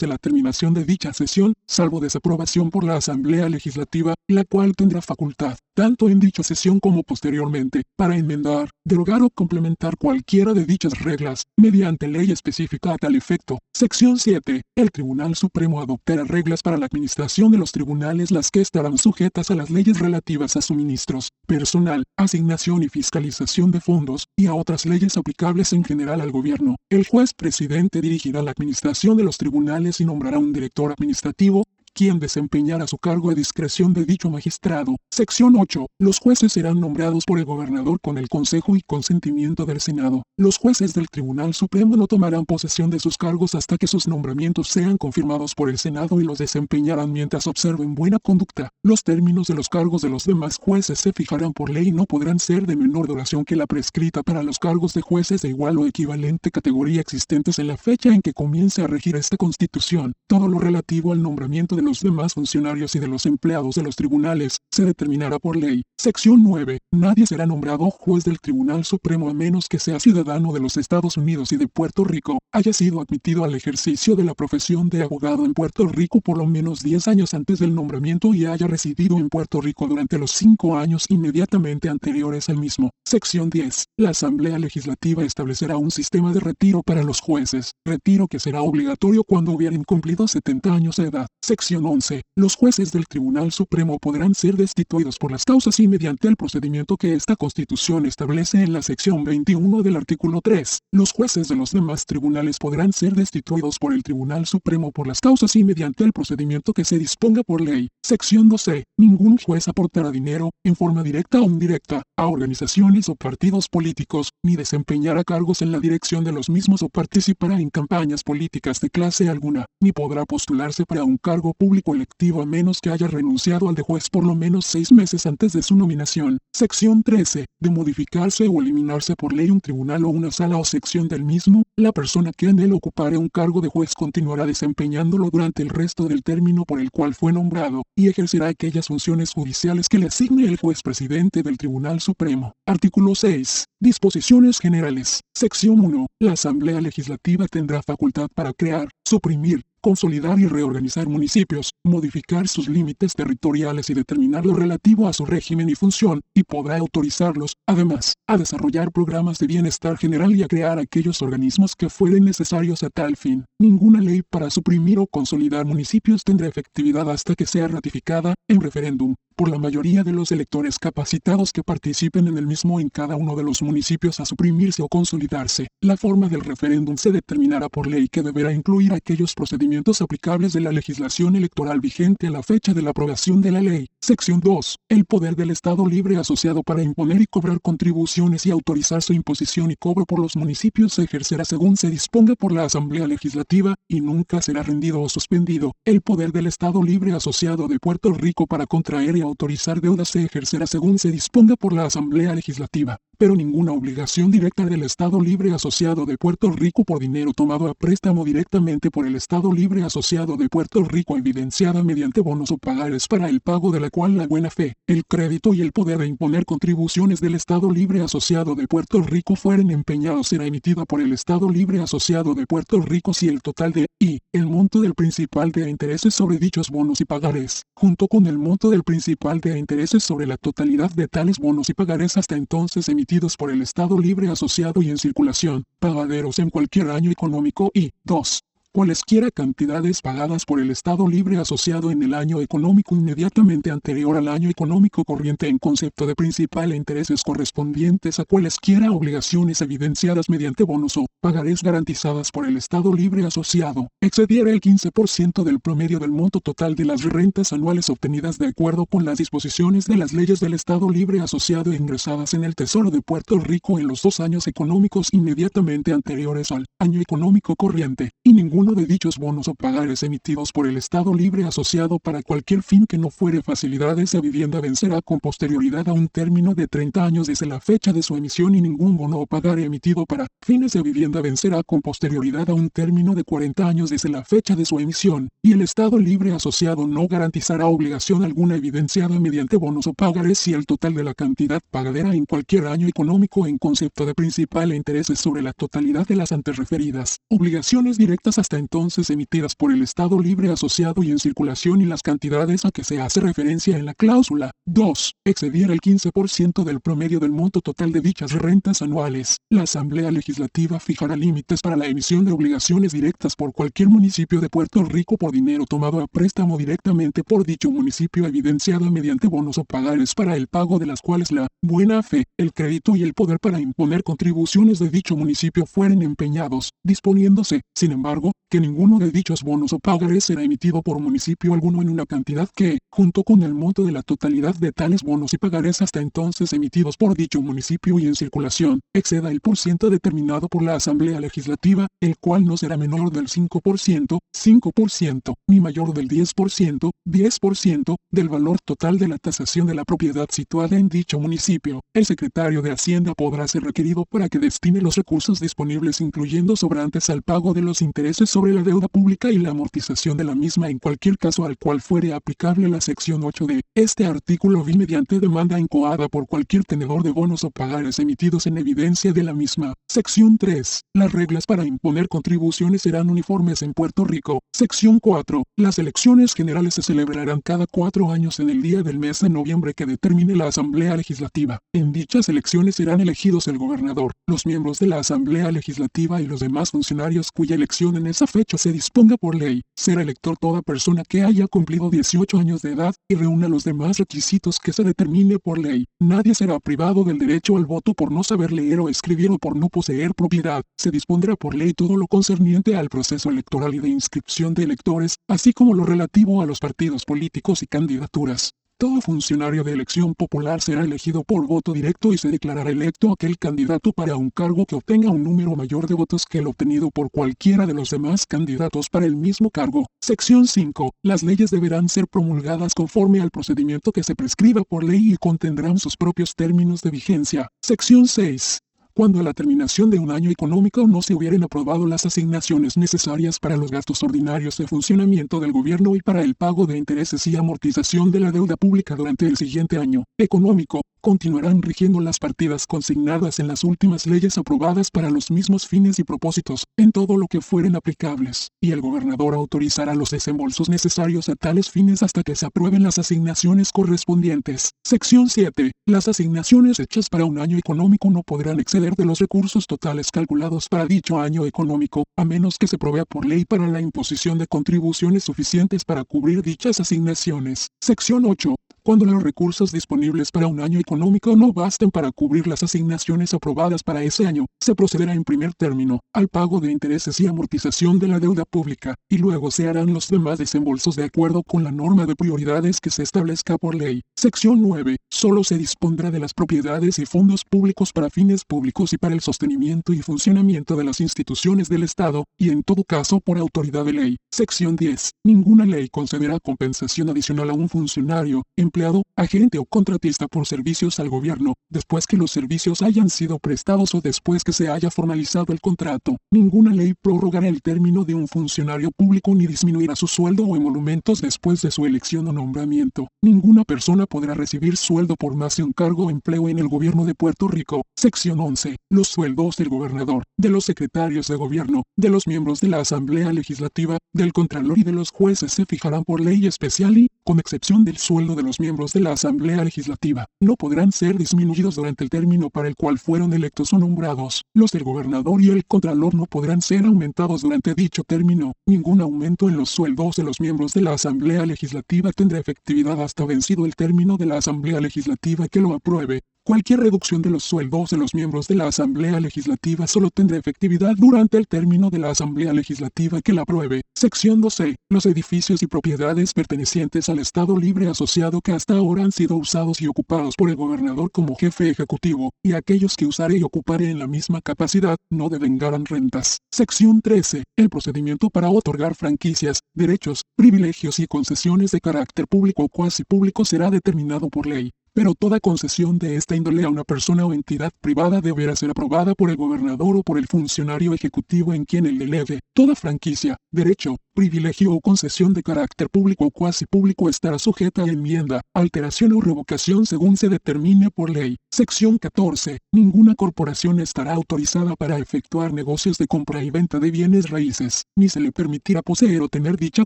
de la terminación de dicha sesión, salvo desaprobación por la Asamblea Legislativa, la cual tendrá facultad, tanto en dicha sesión como posteriormente, para enmendar, derogar o complementar cualquiera de dichas reglas, mediante ley específica a tal efecto. Sección 7. El Tribunal Supremo adoptará reglas para la administración de los tribunales las que estarán sujetas a las leyes relativas a suministros, personal, asignación y fiscalización de fondos, y a otras leyes aplicables en general al gobierno. El juez presidente dirigirá la administración de los tribunales y nombrará un director administrativo, quien desempeñará su cargo a discreción de dicho magistrado. Sección 8. Los jueces serán nombrados por el gobernador con el consejo y consentimiento del Senado. Los jueces del Tribunal Supremo no tomarán posesión de sus cargos hasta que sus nombramientos sean confirmados por el Senado y los desempeñarán mientras observen buena conducta. Los términos de los cargos de los demás jueces se fijarán por ley y no podrán ser de menor duración que la prescrita para los cargos de jueces de igual o equivalente categoría existentes en la fecha en que comience a regir esta Constitución. Todo lo relativo al nombramiento de los demás funcionarios y de los empleados de los tribunales se determinará por ley. Sección 9. Nadie será nombrado juez del Tribunal Supremo a menos que sea ciudadano de los Estados Unidos y de Puerto Rico, haya sido admitido al ejercicio de la profesión de abogado en Puerto Rico por lo menos 10 años antes del nombramiento y haya residido en Puerto Rico durante los 5 años inmediatamente anteriores al mismo. Sección 10. La Asamblea Legislativa establecerá un sistema de retiro para los jueces, retiro que será obligatorio cuando hubieran cumplido 70 años de edad. Sección 11. Los jueces del Tribunal Supremo podrán ser destituidos por las causas y mediante el procedimiento que esta Constitución establece en la sección 21 del artículo 3. Los jueces de los demás tribunales podrán ser destituidos por el Tribunal Supremo por las causas y mediante el procedimiento que se disponga por ley. Sección 12. Ningún juez aportará dinero, en forma directa o indirecta, a organizaciones o partidos políticos, ni desempeñará cargos en la dirección de los mismos o participará en campañas políticas de clase alguna, ni podrá postularse para un cargo público electivo a menos que haya renunciado al de juez por lo menos seis meses antes de su nominación. Sección 13. De modificarse o eliminarse por ley un tribunal o una sala o sección del mismo, la persona que en él ocupare un cargo de juez continuará desempeñándolo durante el resto del término por el cual fue nombrado, y ejercerá aquellas funciones judiciales que le asigne el juez presidente del Tribunal Supremo. Artículo 6. Disposiciones generales. Sección 1. La Asamblea Legislativa tendrá facultad para crear, suprimir, consolidar y reorganizar municipios, modificar sus límites territoriales y determinar lo relativo a su régimen y función, y podrá autorizarlos, además, a desarrollar programas de bienestar general y a crear aquellos organismos que fueren necesarios a tal fin. Ninguna ley para suprimir o consolidar municipios tendrá efectividad hasta que sea ratificada, en referéndum, por la mayoría de los electores capacitados que participen en el mismo en cada uno de los municipios a suprimirse o consolidarse. La forma del referéndum se determinará por ley que deberá incluir aquellos procedimientos aplicables de la legislación electoral vigente a la fecha de la aprobación de la ley. Sección 2. El poder del Estado libre asociado para imponer y cobrar contribuciones y autorizar su imposición y cobro por los municipios se ejercerá según se disponga por la Asamblea Legislativa y nunca será rendido o suspendido. El poder del Estado libre asociado de Puerto Rico para contraer y autorizar deudas se ejercerá según se disponga por la Asamblea Legislativa pero ninguna obligación directa del Estado Libre Asociado de Puerto Rico por dinero tomado a préstamo directamente por el Estado Libre Asociado de Puerto Rico evidenciada mediante bonos o pagares para el pago de la cual la buena fe, el crédito y el poder de imponer contribuciones del Estado Libre Asociado de Puerto Rico fueren empeñados será emitida por el Estado Libre Asociado de Puerto Rico si el total de y el monto del principal de intereses sobre dichos bonos y pagares, junto con el monto del principal de intereses sobre la totalidad de tales bonos y pagares hasta entonces emitidos por el Estado libre asociado y en circulación, pagaderos en cualquier año económico y 2 cualesquiera cantidades pagadas por el Estado libre asociado en el año económico inmediatamente anterior al año económico corriente en concepto de principal e intereses correspondientes a cualesquiera obligaciones evidenciadas mediante bonos o pagarés garantizadas por el Estado libre asociado, excediera el 15% del promedio del monto total de las rentas anuales obtenidas de acuerdo con las disposiciones de las leyes del Estado libre asociado e ingresadas en el Tesoro de Puerto Rico en los dos años económicos inmediatamente anteriores al año económico corriente, y ningún uno de dichos bonos o pagares emitidos por el Estado libre asociado para cualquier fin que no fuere facilidades de vivienda vencerá con posterioridad a un término de 30 años desde la fecha de su emisión y ningún bono o pagar emitido para fines de vivienda vencerá con posterioridad a un término de 40 años desde la fecha de su emisión, y el Estado libre asociado no garantizará obligación alguna evidenciada mediante bonos o pagares si el total de la cantidad pagadera en cualquier año económico en concepto de principal e intereses sobre la totalidad de las antes referidas obligaciones directas hasta entonces emitidas por el Estado libre asociado y en circulación y las cantidades a que se hace referencia en la cláusula 2, excediera el 15% del promedio del monto total de dichas rentas anuales. La Asamblea Legislativa fijará límites para la emisión de obligaciones directas por cualquier municipio de Puerto Rico por dinero tomado a préstamo directamente por dicho municipio evidenciado mediante bonos o pagares para el pago de las cuales la buena fe, el crédito y el poder para imponer contribuciones de dicho municipio fueren empeñados, disponiéndose, sin embargo, embargo, que ninguno de dichos bonos o pagarés será emitido por municipio alguno en una cantidad que, junto con el monto de la totalidad de tales bonos y pagarés hasta entonces emitidos por dicho municipio y en circulación, exceda el porciento determinado por la Asamblea Legislativa, el cual no será menor del 5%, 5%, ni mayor del 10%, 10%, del valor total de la tasación de la propiedad situada en dicho municipio. El secretario de Hacienda podrá ser requerido para que destine los recursos disponibles incluyendo sobrantes al pago de los intereses sobre la deuda pública y la amortización de la misma en cualquier caso al cual fuere aplicable la sección 8 de este artículo vi mediante demanda incoada por cualquier tenedor de bonos o pagares emitidos en evidencia de la misma. Sección 3. Las reglas para imponer contribuciones serán uniformes en Puerto Rico. Sección 4. Las elecciones generales se celebrarán cada cuatro años en el día del mes de noviembre que determine la Asamblea Legislativa. En dichas elecciones serán elegidos el gobernador, los miembros de la Asamblea Legislativa y los demás funcionarios cuya elección en esa fecha se disponga por ley, será elector toda persona que haya cumplido 18 años de edad y reúna los demás requisitos que se determine por ley. Nadie será privado del derecho al voto por no saber leer o escribir o por no poseer propiedad. Se dispondrá por ley todo lo concerniente al proceso electoral y de inscripción de electores, así como lo relativo a los partidos políticos y candidaturas. Todo funcionario de elección popular será elegido por voto directo y se declarará electo aquel candidato para un cargo que obtenga un número mayor de votos que el obtenido por cualquiera de los demás candidatos para el mismo cargo. Sección 5. Las leyes deberán ser promulgadas conforme al procedimiento que se prescriba por ley y contendrán sus propios términos de vigencia. Sección 6 cuando a la terminación de un año económico no se hubieran aprobado las asignaciones necesarias para los gastos ordinarios de funcionamiento del gobierno y para el pago de intereses y amortización de la deuda pública durante el siguiente año económico, continuarán rigiendo las partidas consignadas en las últimas leyes aprobadas para los mismos fines y propósitos, en todo lo que fueren aplicables, y el gobernador autorizará los desembolsos necesarios a tales fines hasta que se aprueben las asignaciones correspondientes. Sección 7. Las asignaciones hechas para un año económico no podrán exceder de los recursos totales calculados para dicho año económico, a menos que se provea por ley para la imposición de contribuciones suficientes para cubrir dichas asignaciones. Sección 8 cuando los recursos disponibles para un año económico no basten para cubrir las asignaciones aprobadas para ese año, se procederá en primer término al pago de intereses y amortización de la deuda pública, y luego se harán los demás desembolsos de acuerdo con la norma de prioridades que se establezca por ley. Sección 9. Solo se dispondrá de las propiedades y fondos públicos para fines públicos y para el sostenimiento y funcionamiento de las instituciones del Estado, y en todo caso por autoridad de ley. Sección 10. Ninguna ley concederá compensación adicional a un funcionario, empleado, agente o contratista por servicios al gobierno, después que los servicios hayan sido prestados o después que se haya formalizado el contrato. Ninguna ley prorrogará el término de un funcionario público ni disminuirá su sueldo o emolumentos después de su elección o nombramiento. Ninguna persona podrá recibir sueldo por más de un cargo o empleo en el gobierno de Puerto Rico. Sección 11. Los sueldos del gobernador, de los secretarios de gobierno, de los miembros de la Asamblea Legislativa, del Contralor y de los jueces se fijarán por ley especial y, con excepción del sueldo de los miembros de la Asamblea Legislativa, no podrán ser disminuidos durante el término para el cual fueron electos o nombrados. Los del gobernador y el contralor no podrán ser aumentados durante dicho término. Ningún aumento en los sueldos de los miembros de la Asamblea Legislativa tendrá efectividad hasta vencido el término de la Asamblea Legislativa que lo apruebe. Cualquier reducción de los sueldos de los miembros de la Asamblea Legislativa solo tendrá efectividad durante el término de la Asamblea Legislativa que la apruebe. Sección 12. Los edificios y propiedades pertenecientes al Estado Libre Asociado que hasta ahora han sido usados y ocupados por el gobernador como jefe ejecutivo, y aquellos que usare y ocupare en la misma capacidad, no devengarán rentas. Sección 13. El procedimiento para otorgar franquicias, derechos, privilegios y concesiones de carácter público o cuasi público será determinado por ley pero toda concesión de esta índole a una persona o entidad privada deberá ser aprobada por el gobernador o por el funcionario ejecutivo en quien el delegue. Toda franquicia, derecho, privilegio o concesión de carácter público o cuasi público estará sujeta a enmienda, alteración o revocación según se determine por ley. Sección 14. Ninguna corporación estará autorizada para efectuar negocios de compra y venta de bienes raíces, ni se le permitirá poseer o tener dicha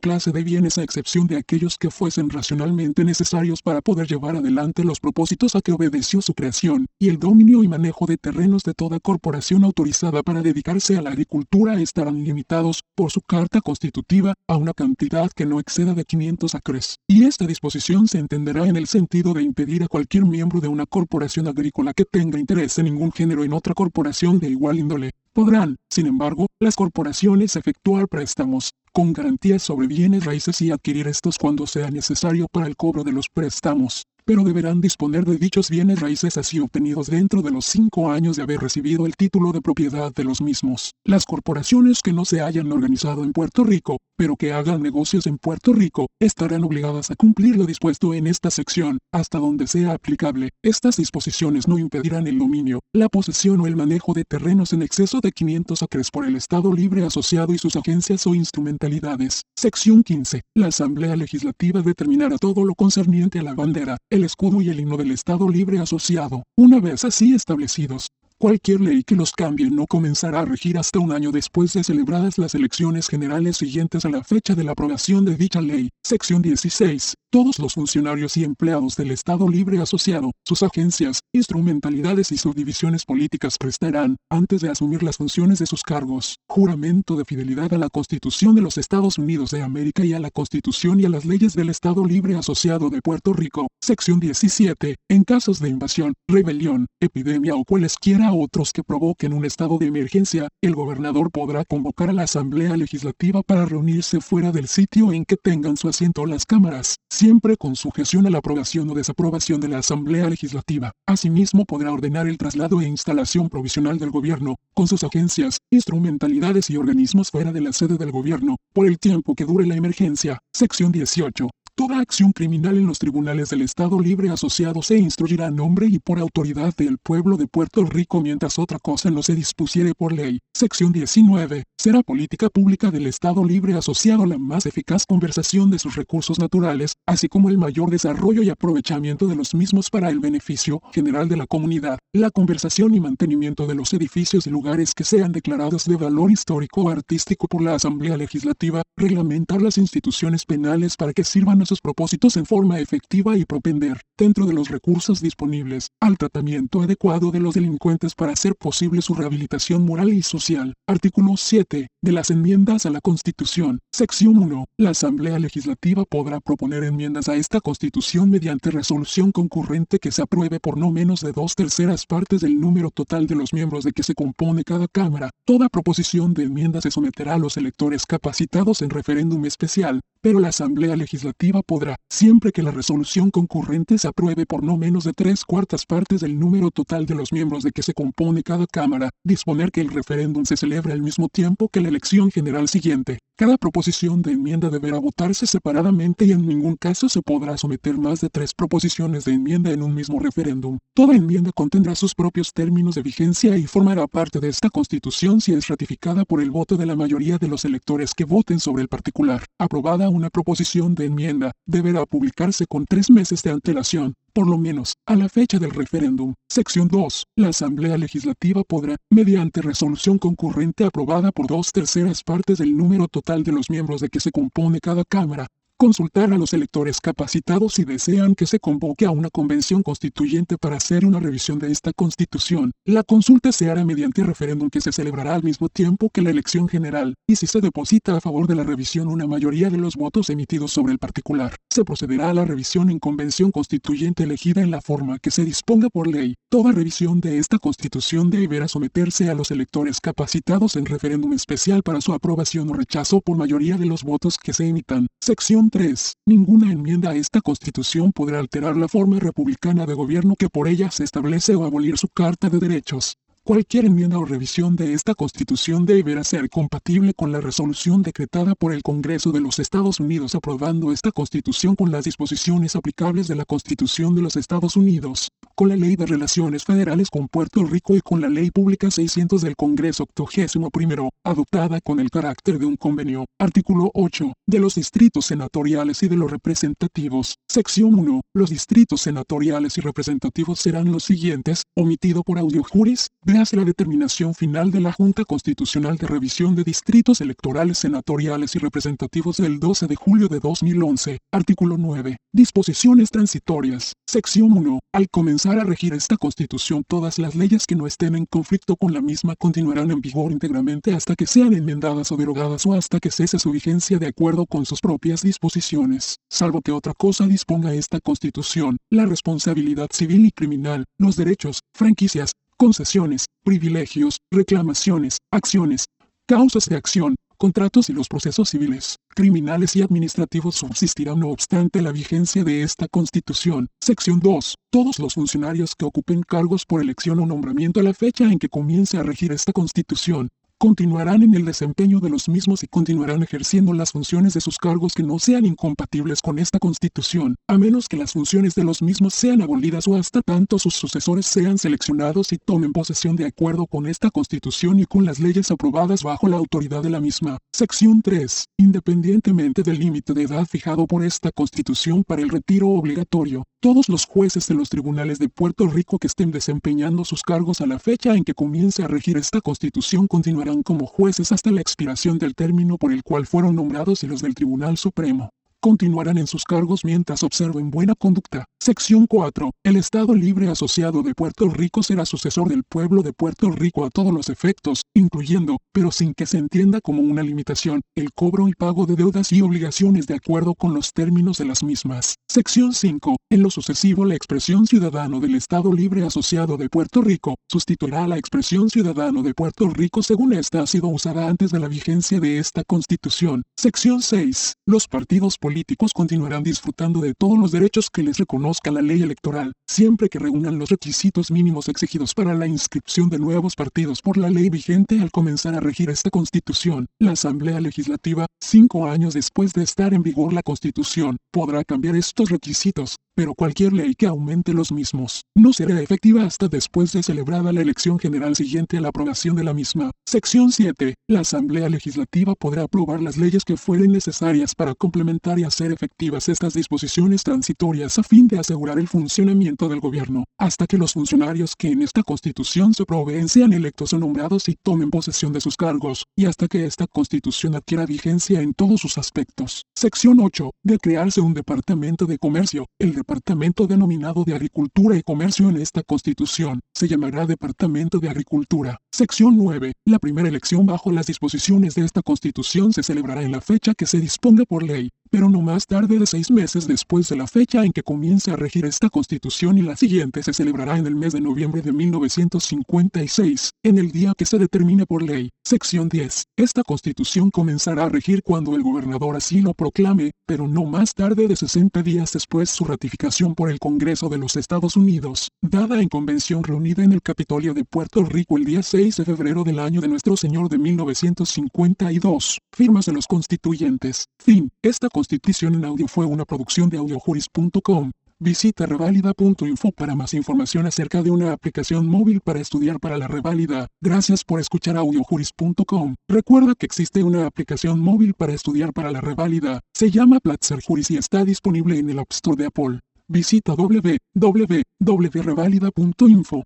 clase de bienes a excepción de aquellos que fuesen racionalmente necesarios para poder llevar adelante los los propósitos a que obedeció su creación, y el dominio y manejo de terrenos de toda corporación autorizada para dedicarse a la agricultura estarán limitados, por su carta constitutiva, a una cantidad que no exceda de 500 acres. Y esta disposición se entenderá en el sentido de impedir a cualquier miembro de una corporación agrícola que tenga interés en ningún género en otra corporación de igual índole. Podrán, sin embargo, las corporaciones efectuar préstamos, con garantías sobre bienes raíces y adquirir estos cuando sea necesario para el cobro de los préstamos pero deberán disponer de dichos bienes raíces así obtenidos dentro de los cinco años de haber recibido el título de propiedad de los mismos. Las corporaciones que no se hayan organizado en Puerto Rico, pero que hagan negocios en Puerto Rico, estarán obligadas a cumplir lo dispuesto en esta sección, hasta donde sea aplicable. Estas disposiciones no impedirán el dominio, la posesión o el manejo de terrenos en exceso de 500 acres por el Estado Libre Asociado y sus agencias o instrumentalidades. Sección 15. La Asamblea Legislativa determinará todo lo concerniente a la bandera, el escudo y el himno del Estado Libre Asociado. Una vez así establecidos, Cualquier ley que los cambie no comenzará a regir hasta un año después de celebradas las elecciones generales siguientes a la fecha de la aprobación de dicha ley. Sección 16. Todos los funcionarios y empleados del Estado Libre Asociado, sus agencias, instrumentalidades y subdivisiones políticas prestarán, antes de asumir las funciones de sus cargos, juramento de fidelidad a la Constitución de los Estados Unidos de América y a la Constitución y a las leyes del Estado Libre Asociado de Puerto Rico. Sección 17. En casos de invasión, rebelión, epidemia o cualesquiera otros que provoquen un estado de emergencia, el gobernador podrá convocar a la Asamblea Legislativa para reunirse fuera del sitio en que tengan su asiento las cámaras, siempre con sujeción a la aprobación o desaprobación de la Asamblea Legislativa. Asimismo podrá ordenar el traslado e instalación provisional del gobierno, con sus agencias, instrumentalidades y organismos fuera de la sede del gobierno, por el tiempo que dure la emergencia. Sección 18. Toda acción criminal en los tribunales del Estado Libre Asociado se instruirá a nombre y por autoridad del pueblo de Puerto Rico mientras otra cosa no se dispusiere por ley. Sección 19. Será política pública del Estado Libre Asociado la más eficaz conversación de sus recursos naturales, así como el mayor desarrollo y aprovechamiento de los mismos para el beneficio general de la comunidad, la conversación y mantenimiento de los edificios y lugares que sean declarados de valor histórico o artístico por la Asamblea Legislativa, reglamentar las instituciones penales para que sirvan a sus propósitos en forma efectiva y propender, dentro de los recursos disponibles, al tratamiento adecuado de los delincuentes para hacer posible su rehabilitación moral y social. Artículo 7. De las enmiendas a la Constitución. Sección 1. La Asamblea Legislativa podrá proponer enmiendas a esta Constitución mediante resolución concurrente que se apruebe por no menos de dos terceras partes del número total de los miembros de que se compone cada Cámara. Toda proposición de enmienda se someterá a los electores capacitados en referéndum especial, pero la Asamblea Legislativa podrá, siempre que la resolución concurrente se apruebe por no menos de tres cuartas partes del número total de los miembros de que se compone cada Cámara, disponer que el referéndum se celebre al mismo tiempo que la elección general siguiente. Cada proposición de enmienda deberá votarse separadamente y en ningún caso se podrá someter más de tres proposiciones de enmienda en un mismo referéndum. Toda enmienda contendrá sus propios términos de vigencia y formará parte de esta Constitución si es ratificada por el voto de la mayoría de los electores que voten sobre el particular. Aprobada una proposición de enmienda, deberá publicarse con tres meses de antelación, por lo menos, a la fecha del referéndum. Sección 2. La Asamblea Legislativa podrá, mediante resolución concurrente aprobada por dos terceras partes del número total de los miembros de que se compone cada Cámara, consultar a los electores capacitados si desean que se convoque a una convención constituyente para hacer una revisión de esta constitución. La consulta se hará mediante referéndum que se celebrará al mismo tiempo que la elección general, y si se deposita a favor de la revisión una mayoría de los votos emitidos sobre el particular, se procederá a la revisión en convención constituyente elegida en la forma que se disponga por ley. Toda revisión de esta constitución deberá someterse a los electores capacitados en referéndum especial para su aprobación o rechazo por mayoría de los votos que se emitan. Sección 3. Ninguna enmienda a esta Constitución podrá alterar la forma republicana de gobierno que por ella se establece o abolir su Carta de Derechos. Cualquier enmienda o revisión de esta Constitución deberá ser compatible con la resolución decretada por el Congreso de los Estados Unidos aprobando esta Constitución con las disposiciones aplicables de la Constitución de los Estados Unidos. con la Ley de Relaciones Federales con Puerto Rico y con la Ley Pública 600 del Congreso 81, adoptada con el carácter de un convenio. Artículo 8. De los distritos senatoriales y de los representativos. Sección 1. Los distritos senatoriales y representativos serán los siguientes, omitido por audio juris, véase la determinación final de la Junta Constitucional de Revisión de Distritos Electorales Senatoriales y Representativos del 12 de julio de 2011. Artículo 9. Disposiciones transitorias. Sección 1. Al comenzar a regir esta Constitución, todas las leyes que no estén en conflicto con la misma continuarán en vigor íntegramente hasta que sean enmendadas o derogadas o hasta que cese su vigencia de acuerdo con sus propias disposiciones, salvo que otra cosa disponga esta Constitución, la responsabilidad civil y criminal, los derechos, franquicias, concesiones, privilegios, reclamaciones, acciones, causas de acción, contratos y los procesos civiles, criminales y administrativos subsistirán no obstante la vigencia de esta Constitución. Sección 2. Todos los funcionarios que ocupen cargos por elección o nombramiento a la fecha en que comience a regir esta Constitución, continuarán en el desempeño de los mismos y continuarán ejerciendo las funciones de sus cargos que no sean incompatibles con esta Constitución, a menos que las funciones de los mismos sean abolidas o hasta tanto sus sucesores sean seleccionados y tomen posesión de acuerdo con esta Constitución y con las leyes aprobadas bajo la autoridad de la misma. Sección 3. Independientemente del límite de edad fijado por esta Constitución para el retiro obligatorio, todos los jueces de los tribunales de Puerto Rico que estén desempeñando sus cargos a la fecha en que comience a regir esta Constitución continuarán como jueces hasta la expiración del término por el cual fueron nombrados y los del Tribunal Supremo continuarán en sus cargos mientras observen buena conducta. Sección 4. El Estado Libre Asociado de Puerto Rico será sucesor del pueblo de Puerto Rico a todos los efectos, incluyendo, pero sin que se entienda como una limitación, el cobro y pago de deudas y obligaciones de acuerdo con los términos de las mismas. Sección 5. En lo sucesivo, la expresión ciudadano del Estado Libre Asociado de Puerto Rico sustituirá la expresión ciudadano de Puerto Rico según esta ha sido usada antes de la vigencia de esta Constitución. Sección 6. Los partidos políticos políticos continuarán disfrutando de todos los derechos que les reconozca la ley electoral, siempre que reúnan los requisitos mínimos exigidos para la inscripción de nuevos partidos por la ley vigente al comenzar a regir esta Constitución. La Asamblea Legislativa, cinco años después de estar en vigor la Constitución, podrá cambiar estos requisitos, pero cualquier ley que aumente los mismos no será efectiva hasta después de celebrada la elección general siguiente a la aprobación de la misma. Sección 7. La Asamblea Legislativa podrá aprobar las leyes que fueren necesarias para complementar y hacer efectivas estas disposiciones transitorias a fin de asegurar el funcionamiento del gobierno, hasta que los funcionarios que en esta Constitución se proveen sean electos o nombrados y tomen posesión de sus cargos, y hasta que esta Constitución adquiera vigencia en todos sus aspectos. Sección 8. De crearse un Departamento de Comercio, el departamento denominado de Agricultura y Comercio en esta Constitución se llamará Departamento de Agricultura. Sección 9. La primera elección bajo las disposiciones de esta Constitución se celebrará en la fecha que se disponga por ley pero no más tarde de seis meses después de la fecha en que comience a regir esta constitución y la siguiente se celebrará en el mes de noviembre de 1956, en el día que se determine por ley. Sección 10. Esta constitución comenzará a regir cuando el gobernador así lo proclame, pero no más tarde de 60 días después su ratificación por el Congreso de los Estados Unidos, dada en convención reunida en el Capitolio de Puerto Rico el día 6 de febrero del año de nuestro Señor de 1952. Firmas de los constituyentes. Fin. Esta Constitución en audio fue una producción de audiojuris.com. Visita revalida.info para más información acerca de una aplicación móvil para estudiar para la reválida. Gracias por escuchar audiojuris.com. Recuerda que existe una aplicación móvil para estudiar para la reválida. Se llama Platzer Juris y está disponible en el App Store de Apple. Visita www.revalida.info.